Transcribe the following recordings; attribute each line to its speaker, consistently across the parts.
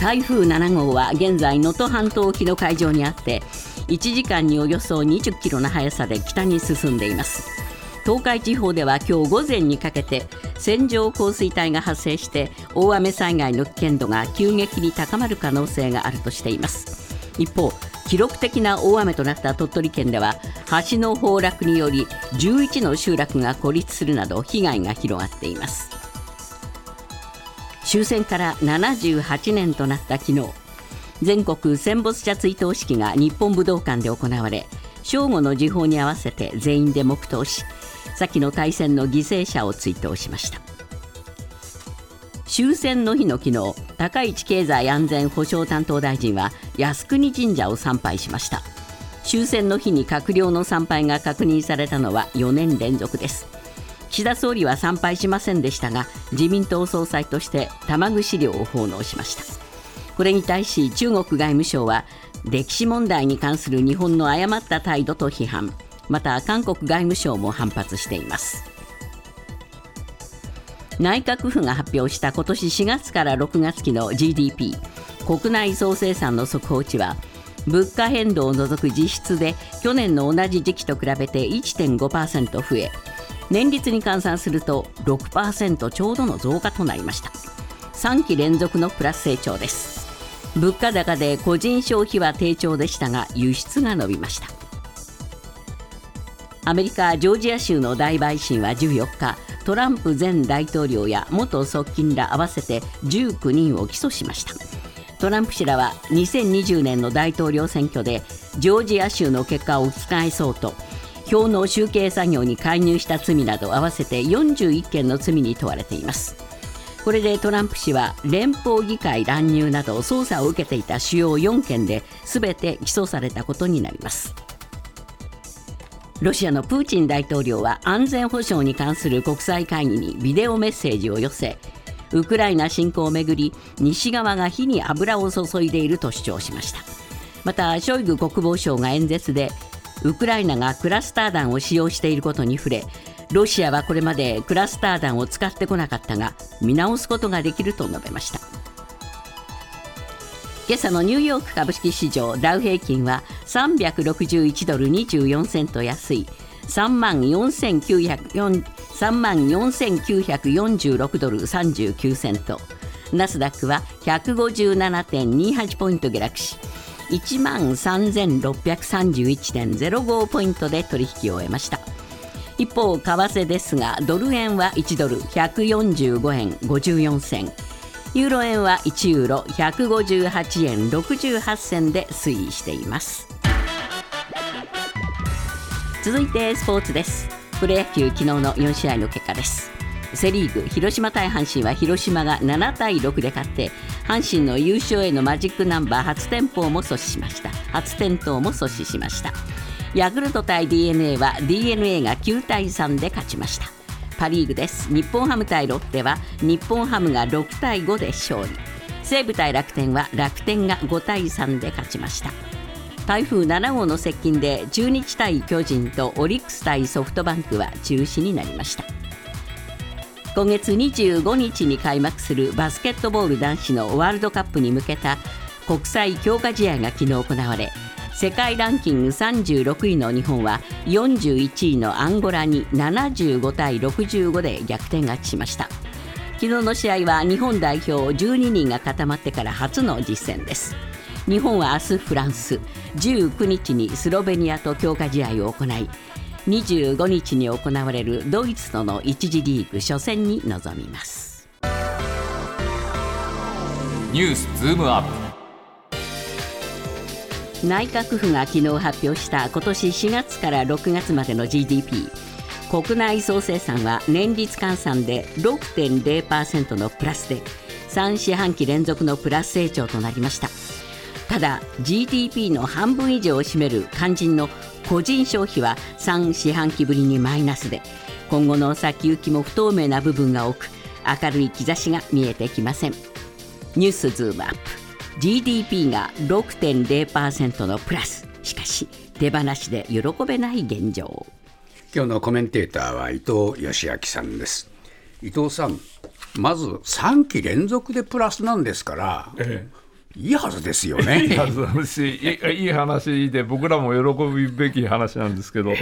Speaker 1: 台風7号は現在能登半島沖の海上にあって1時間におよそ20キロの速さで北に進んでいます。東海地方では今日午前にかけて線状降水帯が発生して大雨災害の危険度が急激に高まる可能性があるとしています。一方記録的な大雨となった鳥取県では橋の崩落により11の集落が孤立するなど被害が広がっています。終戦から78年となった昨日全国戦没者追悼式が日本武道館で行われ正午の時報に合わせて全員で黙祷し先の大戦の犠牲者を追悼しました。終戦の日の昨日高市経済安全保障担当大臣は靖国神社を参拝しました。終戦の日に閣僚の参拝が確認されたのは4年連続です。岸田総理は参拝しませんでしたが自民党総裁として玉串料を奉納しました。これに対し中国外務省は歴史問題に関する日本の誤った態度と批判。また韓国外務省も反発しています。内閣府が発表した今年4月から6月期の GDP 国内総生産の速報値は物価変動を除く実質で去年の同じ時期と比べて1.5%増え年率に換算すると6%ちょうどの増加となりました。3期連続のプラス成長です。物価高で個人消費は低調でしたが輸出が伸びました。アメリカ・ジョージア州の大陪審は14日トランプ前大統領や元側近ら合わせて19人を起訴しました。トランプ氏らは2020年の大統領選挙でジョージア州の結果を覆そうと票の集計作業に介入した罪など合わせて41件の罪に問われています。これでトランプ氏は連邦議会乱入など捜査を受けていた主要4件で全て起訴されたことになります。ロシアのプーチン大統領は安全保障に関する国際会議にビデオメッセージを寄せウクライナ侵攻をめぐり西側が火に油を注いでいると主張しました。またショイグ国防相が演説でウクライナがクラスター弾を使用していることに触れロシアはこれまでクラスター弾を使ってこなかったが見直すことができると述べました。今朝のニューヨーク株式市場ダウ平均は361ドル24セント安い3万4946ドル39セント。ナスダックは157.28ポイント下落し1万3631.05ポイントで取引を終えました。一方為替ですがドル円は1ドル145円54銭。ユーロ円は1ユーロ158円68銭で推移しています。続いてスポーツです。プロ野球昨日の4試合の結果です。セ・リーグ広島対阪神は広島が7対6で勝って阪神の優勝へのマジックナンバー初店舗も阻止しました。初点灯も阻止しました。ヤクルト対 d n a は d n a が9対3で勝ちました。パ・リーグです。日本ハム対ロッテは日本ハムが6対5で勝利。西武対楽天は楽天が5対3で勝ちました。台風7号の接近で中日対巨人とオリックス対ソフトバンクは中止になりました。今月25日に開幕するバスケットボール男子のワールドカップに向けた国際強化試合が昨日行われ世界ランキング36位の日本は41位のアンゴラに75対65で逆転勝ちしました。昨日の試合は日本代表12人が固まってから初の実戦です。日本は明日フランス19日にスロベニアと強化試合を行い25日に行われるドイツとの1次リーグ初戦に臨みます。
Speaker 2: ニュースズームアップ。
Speaker 1: 内閣府が昨日発表した今年4月から6月までの GDP 国内総生産は年率換算で6.0%のプラスで3四半期連続のプラス成長となりました。ただ GDP の半分以上を占める肝心の個人消費は3四半期ぶりにマイナスで今後の先行きも不透明な部分が多く明るい兆しが見えてきません。ニュースズームアップ。GDP が6.0%のプラス。しかし手放しで喜べない現状。
Speaker 3: 今日のコメンテーターは伊藤義明さんです。伊藤さんまず3期連続でプラスなんですから、ええ、いいはずですよ
Speaker 4: いい
Speaker 3: ね。
Speaker 4: はずだしいいいい話で僕らも喜ぶべき話なんですけど、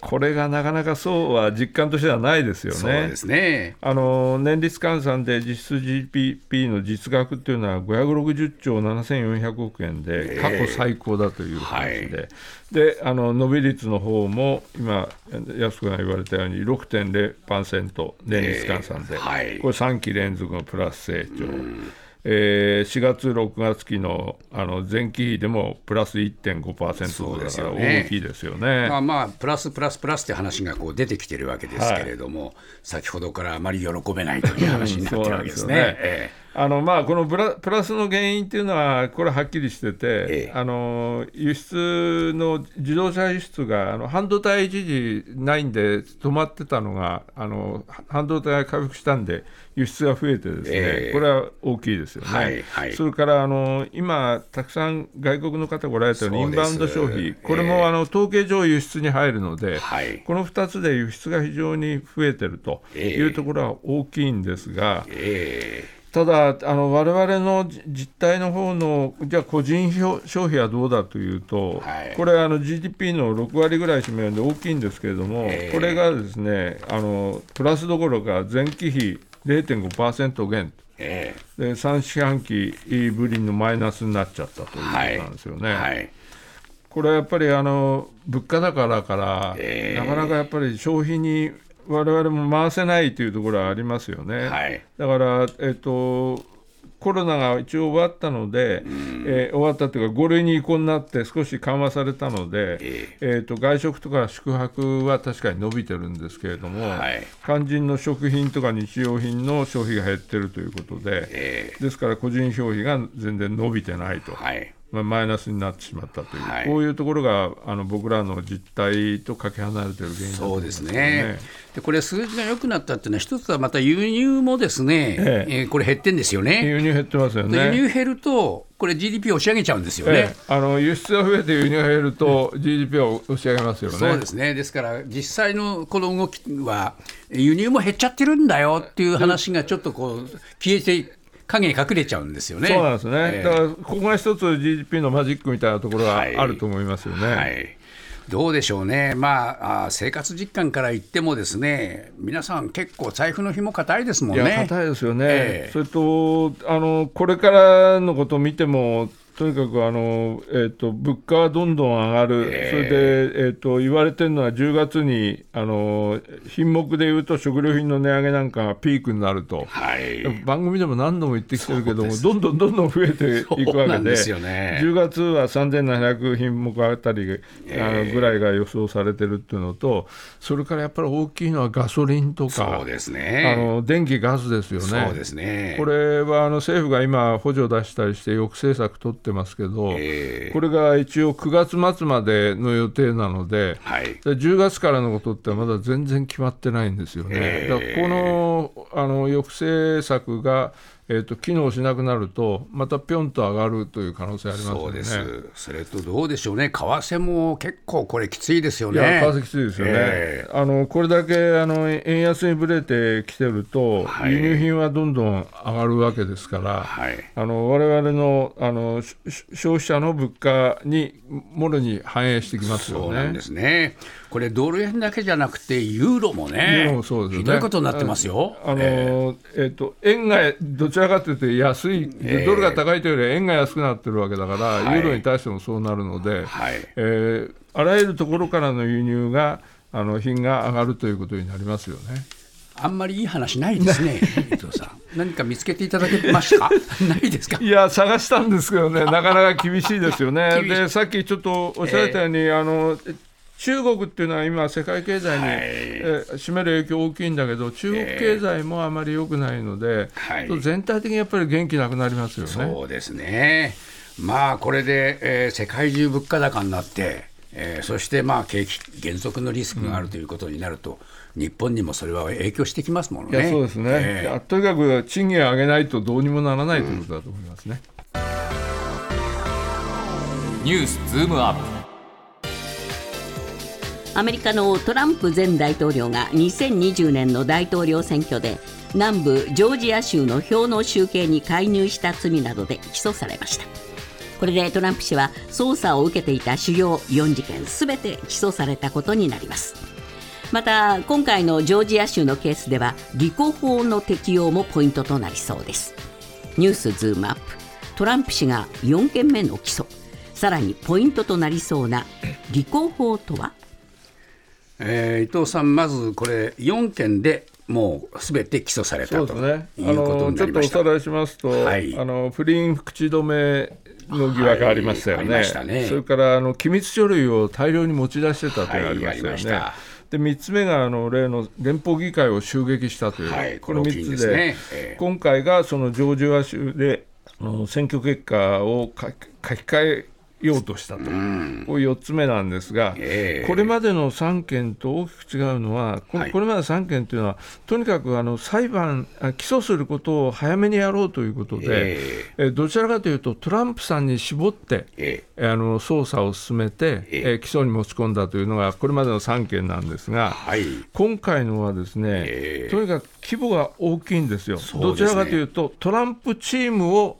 Speaker 4: これがなかなかそうは実感としてはないですよね。
Speaker 3: そうですね。
Speaker 4: あの年率換算で実質 GDP の実額っていうのは560兆7400億円で過去最高だという話で、
Speaker 3: はい。
Speaker 4: であの伸び率の方も今、安くが言われたように6.0%年率換算で、
Speaker 3: えーはい。
Speaker 4: これ3期連続のプラス成長。えー4月、6月期のあの前期比でもプラス1.5%
Speaker 3: そう
Speaker 4: だから大きいですよね。
Speaker 3: まあまあ、プラスプラスプラスって話がこう出てきてるわけですけれども、先ほどからあまり喜べないという話になってるわけですね。
Speaker 4: そうなんあのまあ、このプラプラスの原因っていうのは、これはっきりしてて、
Speaker 3: ええ。
Speaker 4: あの輸出の自動車輸出があの半導体一時ないんで止まってたのが、あの半導体が回復したんで、輸出が増えて、ですね、
Speaker 3: ええ。
Speaker 4: これは大きいですよね。
Speaker 3: はいはい。
Speaker 4: それからあの今、たくさん外国の方がおられたように、インバウンド消費、これ
Speaker 3: ええ
Speaker 4: もあの統計上、輸出に入るので、
Speaker 3: はい。
Speaker 4: この2つで輸出が非常に増えてると
Speaker 3: ええ。
Speaker 4: いうところは大きいんですが。
Speaker 3: ええ
Speaker 4: ただ、あの我々のじ実態の方の、じゃあ、個人消消費はどうだというと、
Speaker 3: はい。
Speaker 4: これあの、GDP の6割ぐらい占めるんで大きいんですけれども、
Speaker 3: ええ。
Speaker 4: これがですねあのプラスどころか、前期比0.5%減、
Speaker 3: え
Speaker 4: で3四半期ぶりのマイナスになっちゃったということ
Speaker 3: はい
Speaker 4: なんですよね。
Speaker 3: はい。
Speaker 4: これはやっぱりあの物価高だから、
Speaker 3: ええ。
Speaker 4: なかなかやっぱり消費に我々も回せないというところはありますよね。
Speaker 3: はい。
Speaker 4: だから、えっと、コロナが一応終わったので、えー終わったというか、5類に移行になって少し緩和されたので、
Speaker 3: え
Speaker 4: え。っと外食とか宿泊は確かに伸びてるんですけれども、
Speaker 3: はい。
Speaker 4: 肝心の食品とか日用品の消費が減ってるということで、
Speaker 3: え。
Speaker 4: ですから個人消費が全然伸びてないと。
Speaker 3: はい
Speaker 4: まあ、マイナスになってしまったという、
Speaker 3: はい
Speaker 4: こういうところがあの僕らの実態とかけ離れている原因
Speaker 3: そうですね。でこれ数字が良くなったっていうのは一つはまた輸入もですね、
Speaker 4: え
Speaker 3: えーこれ減ってんですよね。
Speaker 4: 輸入減ってますよ
Speaker 3: で
Speaker 4: ね。
Speaker 3: 輸入減るとこれ GDP を押し上げちゃうんですよ
Speaker 4: え
Speaker 3: ね。
Speaker 4: えあの輸出が増えて輸入が減ると GDP を押し上げますよね。
Speaker 3: そうですね。ですから実際のこの動きは輸入も減っちゃってるんだよっていう話がちょっとこう消えて影に隠れちゃうんですよね。
Speaker 4: そうなんですね、
Speaker 3: ええ
Speaker 4: だからここが一つ GDP のマジックみたいなところが
Speaker 3: はい
Speaker 4: あると思いますよね。
Speaker 3: はい。どうでしょうね、まあ、生活実感から言っても、ですね皆さん、結構、財布の紐硬いですもんね。
Speaker 4: いや硬いですよね、
Speaker 3: ええ
Speaker 4: それとあのこれからのことを見ても、とにかくあの、えー、と物価はどんどん上がる、
Speaker 3: え
Speaker 4: それで、えー、と言われてるのは10月にあの品目でいうと食料品の値上げなんかがピークになると。
Speaker 3: はい、
Speaker 4: 番組でも何度も言ってきてるけども、どんどんどんどん増えていくわけで、
Speaker 3: ですよね
Speaker 4: 10月は3700品目あたりあのぐらいが予想されてるっていうのと、それからやっぱり大きいのはガソリンとか、
Speaker 3: そうです
Speaker 4: あ
Speaker 3: ね。
Speaker 4: の電気、ガスですよね。
Speaker 3: そうですね。
Speaker 4: これはあの政府が今、補助を出したりして抑制策取ってますけど、
Speaker 3: ええ。
Speaker 4: これが一応9月末までの予定なので、
Speaker 3: はい。
Speaker 4: で10月からのことってまだ全然決まってないんですよね。
Speaker 3: ええ。
Speaker 4: だからこのあの抑制策が、えー、と機能しなくなると、またぴょんと上がるという可能性ありますよね。
Speaker 3: そうです、それとどうでしょうね、為替も結構これ、きついですよね。
Speaker 4: 為替きついですよね、
Speaker 3: え
Speaker 4: あのこれだけあの円安にぶれてきてると、
Speaker 3: はい
Speaker 4: 輸入品はどんどん上がるわけですから、
Speaker 3: はい
Speaker 4: あの我々のあの消費者の物価にもろに反映してきますよね
Speaker 3: そうなんで。すね。これ、ドル円だけじゃなくて、ユーロもね、
Speaker 4: ユーロもそうですよね。
Speaker 3: ひどいことになってますよ。
Speaker 4: あのえっと円がどちらかというと安い、ドルが高いというより円が安くなってるわけだから、
Speaker 3: はい。
Speaker 4: ユーロに対してもそうなるので、
Speaker 3: はい。
Speaker 4: えーあらゆるところからの輸入があの品が上がるということになりますよね。
Speaker 3: あんまりいい話ないですね、伊藤さん。何か見つけていただけましたないですか？
Speaker 4: いや、探したんですけどね、なかなか厳しいですよね。で、さっきちょっとおっしゃられたように、あの中国っていうのは今、世界経済に、
Speaker 3: はい
Speaker 4: えー占める影響大きいんだけど、中国経済もあまり良くないので、
Speaker 3: はい
Speaker 4: 全体的にやっぱり元気なくなりますよね。
Speaker 3: そうですね。まあこれで、えー世界中物価高になって、えーそしてまあ景気減速のリスクがあるということになると、日本にもそれは影響してきますものね。
Speaker 4: いやそうですね、
Speaker 3: えー
Speaker 4: とにかく賃金を上げないとどうにもならないということだと思いますね。
Speaker 2: ニュースズームアップ
Speaker 1: アメリカのトランプ前大統領が2020年の大統領選挙で南部ジョージア州の票の集計に介入した罪などで起訴されました。これでトランプ氏は捜査を受けていた主要4事件すべて起訴されたことになります。また今回のジョージア州のケースでは離婚法の適用もポイントとなりそうです。ニュースズームアップ。トランプ氏が4件目の起訴。さらにポイントとなりそうな離婚法とは？
Speaker 3: えー伊藤さん、まずこれ、4件でもうすべて起訴されたと
Speaker 4: そうですね。
Speaker 3: いうことに
Speaker 4: ちょっとお
Speaker 3: なりました。
Speaker 4: さらいしますと、
Speaker 3: はい
Speaker 4: あの不倫口止めの疑惑ありましたよ
Speaker 3: はいあ
Speaker 4: ね。
Speaker 3: りましたね
Speaker 4: それからあの機密書類を大量に持ち出してたというのがありましたよね。
Speaker 3: はい
Speaker 4: で3つ目があの例の連邦議会を襲撃したという、
Speaker 3: はい
Speaker 4: この3
Speaker 3: これ大きいんで
Speaker 4: つで、
Speaker 3: すねええ
Speaker 4: 今回がそのジョージア州で選挙結果を書き換えようとしたと、こういう4つ目なんですが、
Speaker 3: ええ。
Speaker 4: これまでの3件と大きく違うのは、こ
Speaker 3: はい。
Speaker 4: これまで3件というのは、とにかくあの裁判あ、起訴することを早めにやろうということで、
Speaker 3: え
Speaker 4: え。どちらかというと、トランプさんに絞って、
Speaker 3: え
Speaker 4: え。あの捜査を進めて、
Speaker 3: え
Speaker 4: え。起訴に持ち込んだというのが、これまでの3件なんですが、
Speaker 3: はい、
Speaker 4: 今回のはですね、
Speaker 3: ええ。
Speaker 4: とにかく規模が大きいんですよ、
Speaker 3: すね。
Speaker 4: どちらかというと、トランプチームをえ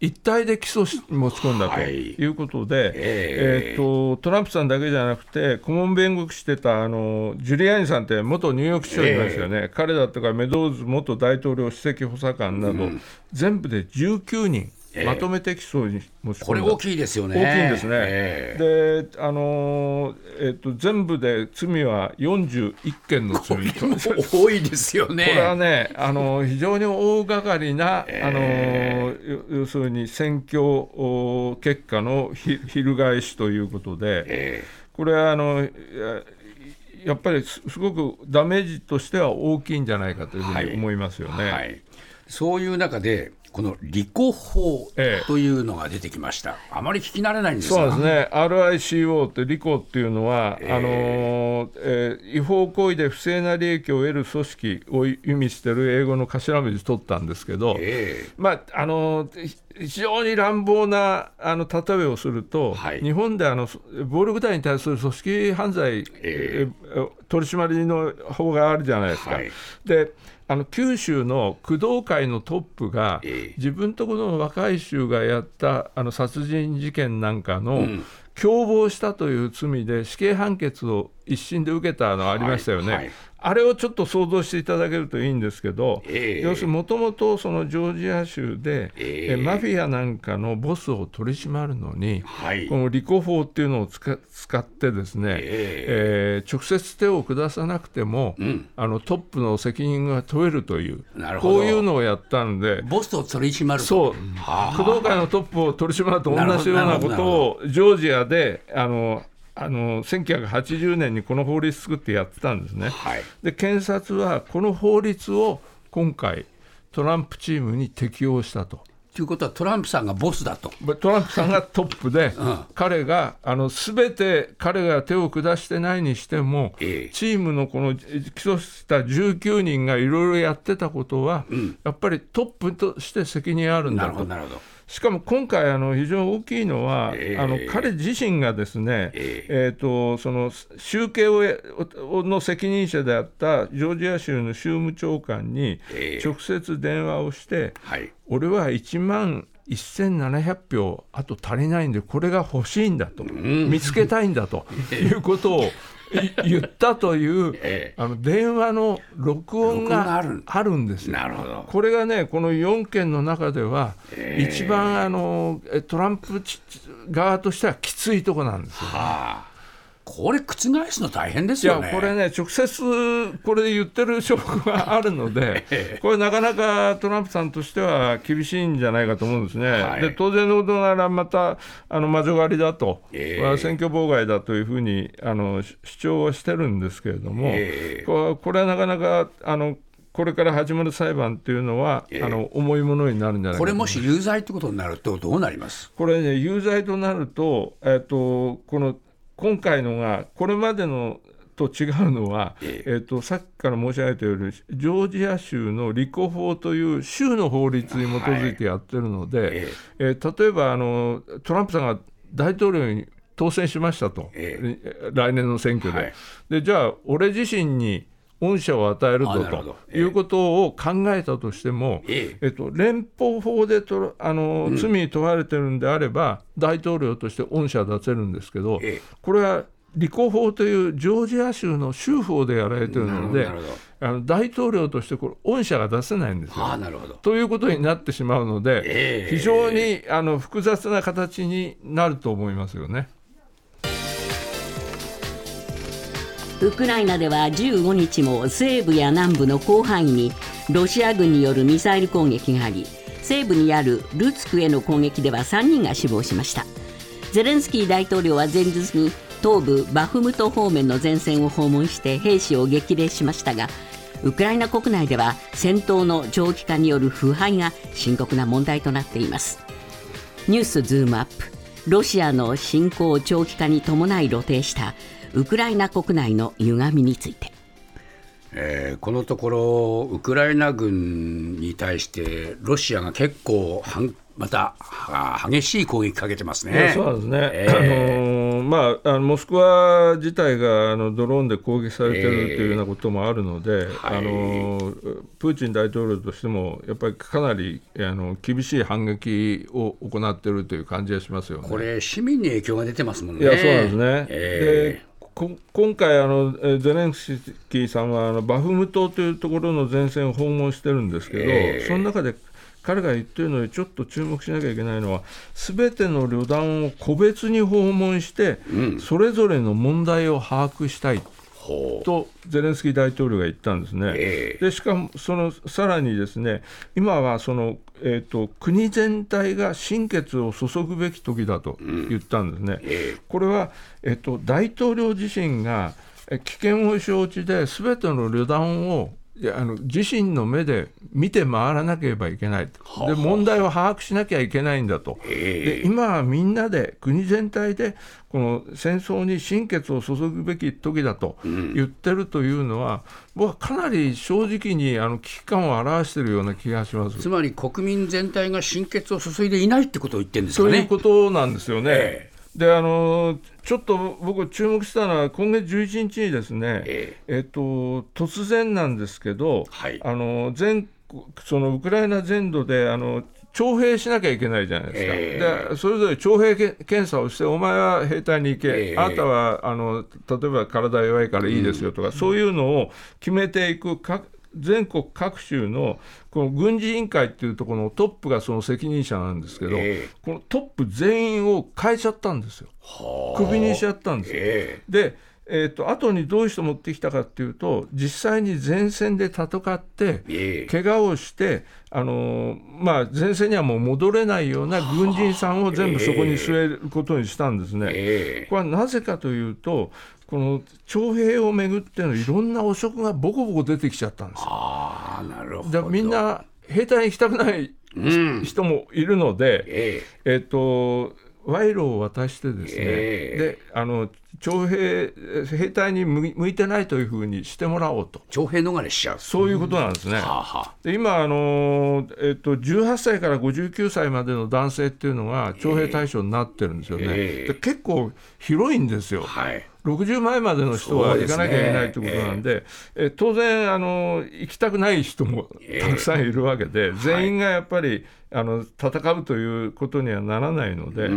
Speaker 4: 一体で起訴し持ち込んだと
Speaker 3: はい。
Speaker 4: いうことで、
Speaker 3: ええ
Speaker 4: えーと、トランプさんだけじゃなくて、顧問弁護士してたあのジュリアーニさんって元ニューヨーク市長いましたよね、彼だとかメドウズ元大統領首席補佐官など、全部で19人、
Speaker 3: ええ
Speaker 4: まとめて起訴に持ち込んだ
Speaker 3: これ大きいですよね。
Speaker 4: 大きいんですね。
Speaker 3: ええ
Speaker 4: で、あのーえっと全部で罪は41件の罪と。
Speaker 3: 多いですよね。
Speaker 4: これはね、あの非常に大掛かりな、あのよ要するに選挙お結果のひ翻しということで、
Speaker 3: え
Speaker 4: これはあのややっぱりすすごくダメージとしては大きいんじゃないかというふうに思いますよね。
Speaker 3: はい、そういう中で、この離婚法
Speaker 4: ええ。
Speaker 3: というのが出てきました。あまり聞き慣れないんですが。
Speaker 4: そうですね、RICO って、リコっていうのは、あのーえー違法行為で不正な利益を得る組織を意味している英語の頭文字取ったんですけど、
Speaker 3: え
Speaker 4: まああの非常に乱暴なあの例えをすると、
Speaker 3: はい。
Speaker 4: 日本であのそ暴力団に対する組織犯罪、
Speaker 3: え
Speaker 4: え。ー取り締まりの法があるじゃないですか。
Speaker 3: はい。
Speaker 4: であの九州の工藤会のトップが、
Speaker 3: ええ。
Speaker 4: 自分とこの若い衆がやったあの殺人事件なんかの、
Speaker 3: ん。
Speaker 4: 共謀したという罪で死刑判決を一審で受けたのありましたよね、
Speaker 3: はいはい
Speaker 4: あれをちょっと想像していただけるといいんですけど、
Speaker 3: ええ。
Speaker 4: 要するにもともとそのジョージア州で、
Speaker 3: ええ。
Speaker 4: えマフィアなんかのボスを取り締まるのに、
Speaker 3: はい。
Speaker 4: このリコ法っていうのを使使ってですね、えー直接手を下さなくても、
Speaker 3: ん。
Speaker 4: あのトップの責任が問えるというこういうのをやったんで。
Speaker 3: ボスと取り締まると。
Speaker 4: そう。
Speaker 3: はあ。
Speaker 4: 工藤会のトップを取り締まると同じようなことをジョージアであのあの1980年にこの法律作ってやってたんですね。
Speaker 3: はい
Speaker 4: で検察はこの法律を今回トランプチームに適用したと。
Speaker 3: ということは、トランプさんがボスだと。
Speaker 4: トランプさんがトップで、
Speaker 3: うん
Speaker 4: 彼があの全て彼が手を下してないにしても、
Speaker 3: ええ
Speaker 4: チームのこの起訴した19人がいろいろやってたことは、やっぱりトップとして責任あるんだと
Speaker 3: なるほど、。なるほど。
Speaker 4: しかも今回、あの非常に大きいのは、
Speaker 3: ええ。
Speaker 4: あの彼自身がですね、
Speaker 3: え
Speaker 4: え。ーとその集計をの責任者であったジョージア州の州務長官に
Speaker 3: ええ。
Speaker 4: 直接電話をして、
Speaker 3: はい。
Speaker 4: 俺は1万1700票あと足りないんで、これが欲しいんだと、見つけたいんだということをい 言ったという、
Speaker 3: ええ
Speaker 4: あの電話の録音
Speaker 3: が
Speaker 4: が
Speaker 3: ある
Speaker 4: あるんですよ。
Speaker 3: なるほど。
Speaker 4: これがね、この4件の中では、一番あのえトランプち側としてはきついとこなんですよ。
Speaker 3: はあ。これ、覆すの大変です
Speaker 4: いや
Speaker 3: よね。
Speaker 4: これね、直接これ言ってる証拠があるので、これ、なかなかトランプさんとしては厳しいんじゃないかと思うんですね。
Speaker 3: はい。
Speaker 4: で当然のことなら、またあの魔女狩りだと、
Speaker 3: ええ。
Speaker 4: まあ選挙妨害だというふうにあの主主張はしてるんですけれども、
Speaker 3: ええ。
Speaker 4: これはなかなかあのこれから始まる裁判というのは、
Speaker 3: ええ。
Speaker 4: あの重いものになるんじゃない
Speaker 3: これもし有罪ってことになると、どうなります？
Speaker 4: これね、有罪となると、えっと、この今回のが、これまでのと違うのは、
Speaker 3: え
Speaker 4: え。っと、さっきから申し上げたように、ジョージア州のリコ法という州の法律に基づいてやってるので、
Speaker 3: え
Speaker 4: えー例えばあのトランプさんが大統領に当選しましたと、
Speaker 3: え
Speaker 4: 来年の選挙で,、
Speaker 3: はい。
Speaker 4: でじゃあ、俺自身に恩赦を与える
Speaker 3: あ
Speaker 4: ということを考えたとしても、
Speaker 3: え
Speaker 4: え。っと、連邦法でとらあの、罪に問われてるんであれば、大統領として恩赦出せるんですけど、
Speaker 3: ええ。
Speaker 4: これは履行法というジョージア州の州法でやられてるのであの大統領としてこれ、恩赦が出せないんですよ。
Speaker 3: ああなるほど。
Speaker 4: ということになってしまうので、
Speaker 3: ええ。
Speaker 4: 非常にあの複雑な形になると思いますよね。
Speaker 1: ウクライナでは15日も西部や南部の広範囲にロシア軍によるミサイル攻撃があり西部にあるルツクへの攻撃では3人が死亡しました。ゼレンスキー大統領は前日に東部バフムト方面の前線を訪問して兵士を激励しましたがウクライナ国内では戦闘の長期化による腐敗が深刻な問題となっています。ニュースズームアップ。ロシアの侵攻長期化に伴い露呈したウクライナ国内の歪みについて
Speaker 3: えーこのところ、ウクライナ軍に対して、ロシアが結構はん、またあ激しい攻撃かけてますね。
Speaker 4: そうなんですね、
Speaker 3: え
Speaker 4: あのーまあ、あのモスクワ自体があのドローンで攻撃されてるというようなこともあるので、
Speaker 3: はい
Speaker 4: あのープーチン大統領としても、やっぱりかなりあの厳しい反撃を行っているという感じがしますよね。
Speaker 3: これ、市民に影響が出てますもんね。
Speaker 4: いやそうなんですね、
Speaker 3: え
Speaker 4: でこ今回あの、えーゼレンスキーさんはあのバフムトというところの前線を訪問してるんですけど、
Speaker 3: ええ
Speaker 4: その中で彼が言ってるのにちょっと注目しなきゃいけないのは、すべての旅団を個別に訪問して、それぞれの問題を把握したい。
Speaker 3: ほ
Speaker 4: とゼレンスキー大統領が言ったんですね。
Speaker 3: ええ
Speaker 4: でしかもそのさらにですね今はその、えー、と国全体が心血を注ぐべき時だと言ったんですね。
Speaker 3: ええ
Speaker 4: これは、えっと大統領自身がえ危険を承知で全ての旅団をいやあの自身の目で見て回らなければいけないとで問題を把握しなきゃいけないんだとで今はみんなで国全体でこの戦争に心血を注ぐべき時だと言ってるというのは、僕はかなり正直にあの危機感を表しているような気がします
Speaker 3: つ。まり国民全体が心血を注いでいないってことを言ってるんですかね。
Speaker 4: そういうことなんですよね。
Speaker 3: え
Speaker 4: であのちょっと僕、注目したのは、今月11日にですね、
Speaker 3: え
Speaker 4: え。っと、突然なんですけど、
Speaker 3: はい。
Speaker 4: あの全国そのウクライナ全土であの徴兵しなきゃいけないじゃないですか、
Speaker 3: え
Speaker 4: でそれぞれ徴兵け検査をして、お前は兵隊に行け、
Speaker 3: ええ。
Speaker 4: あなたはあの例えば体弱いからいいですよとか、そういうのを決めていく各全国各州のこの軍事委員会っていうところのトップがその責任者なんですけど、
Speaker 3: ええ。
Speaker 4: このトップ全員を変えちゃったんですよ、クビにしちゃったんですよ。
Speaker 3: え
Speaker 4: で、えー、と後にどういう人持ってきたかっていうと、実際に前線で戦って、
Speaker 3: ええ。
Speaker 4: 怪我をして、あのーまあ、前線にはもう戻れないような軍人さんを全部そこに据えることにしたんですね。
Speaker 3: え。
Speaker 4: これはなぜかというと、この徴兵をめぐってのいろんな汚職がボコボコ出てきちゃったんですよ。
Speaker 3: ああ、なるほど。
Speaker 4: みんな兵隊に行きたくない
Speaker 3: うん、
Speaker 4: 人もいるので、
Speaker 3: え
Speaker 4: えっと賄賂を渡してですね、
Speaker 3: ええ
Speaker 4: であの徴兵兵隊に向いてないというふうにしてもらおうと、
Speaker 3: え徴兵逃れしちゃう。
Speaker 4: そういうことなんですね。
Speaker 3: はあはあ
Speaker 4: で今あの、えっと、18歳から59歳までの男性っていうのが徴兵対象になってるんですよね、
Speaker 3: ええ
Speaker 4: で結構広いんですよ。
Speaker 3: はい。
Speaker 4: 60前までの人は行かなきゃいけないということなんで、え当然あの、行きたくない人もたくさんいるわけで、全員がやっぱりあの戦うということにはならないので、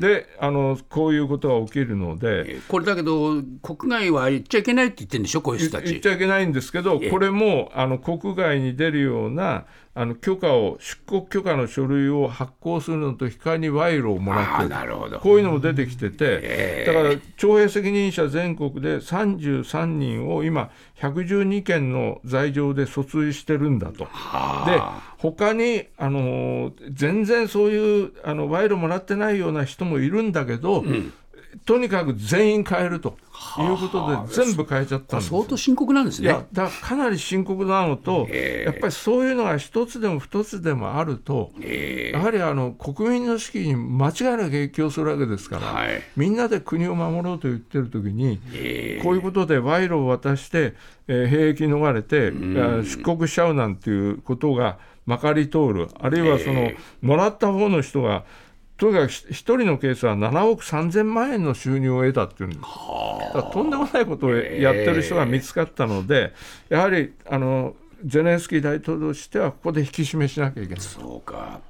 Speaker 4: であのこういうことが起きるので。
Speaker 3: これだけど、国外は行っちゃいけないって言ってるんでしょ、こういう人たち。
Speaker 4: 言っち。ゃいけないんですけど、これもあの国外に出るようなあの許可を、出国許可の書類を発行するのと引き換えに賄賂をもらってる
Speaker 3: なるほど。
Speaker 4: こういうのも出てきてて、だから徴兵責任者全国で33人を今、112件の罪状で訴追してるんだと。で、他にあの全然そういうあの賄賂もらってないような人もいるんだけど、とにかく全員変えるということで、全部変えちゃったんですよ。
Speaker 3: 相当深刻なんです
Speaker 4: いや
Speaker 3: ね。
Speaker 4: だからかなり深刻なのと、やっぱりそういうのが一つでも二つでもあると、やはりあの国民の士気に間違いなく影響するわけですから、
Speaker 3: はい。
Speaker 4: みんなで国を守ろうと言ってる時に、こういうことで賄賂を渡して、えー兵役逃れて、あ出国しちゃうなんていうことがまかり通る、あるいはその、もらった方の人がとにかく1人のケースは7億3000万円の収入を得たっていうんです。とんでもないことをやってる人が見つかったので、やはりあのゼレンスキー大統領としては、ここで引き締めしなきゃいけない。
Speaker 3: そうか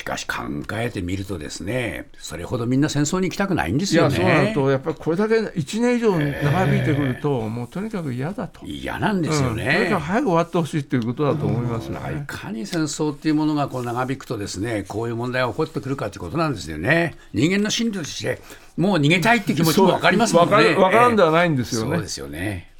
Speaker 3: しかし考えてみるとですねそれほどみんな戦争に行きたくないんです
Speaker 4: いや、
Speaker 3: よね。
Speaker 4: そうなると、やっぱりこれだけ1年以上長引いてくると、もうとにかく嫌だと。
Speaker 3: 嫌なんですよ
Speaker 4: うんとに
Speaker 3: ね。
Speaker 4: かく早く終わってほしいということだと思いますよね。
Speaker 3: いかに戦争っていうものがこう長引くとですねこういう問題が起こってくるかということなんですよね。人間の心理としてもう逃げたいって気持ちも分かりますもんね。
Speaker 4: わかるわからんではないんですよね
Speaker 3: そうですよね。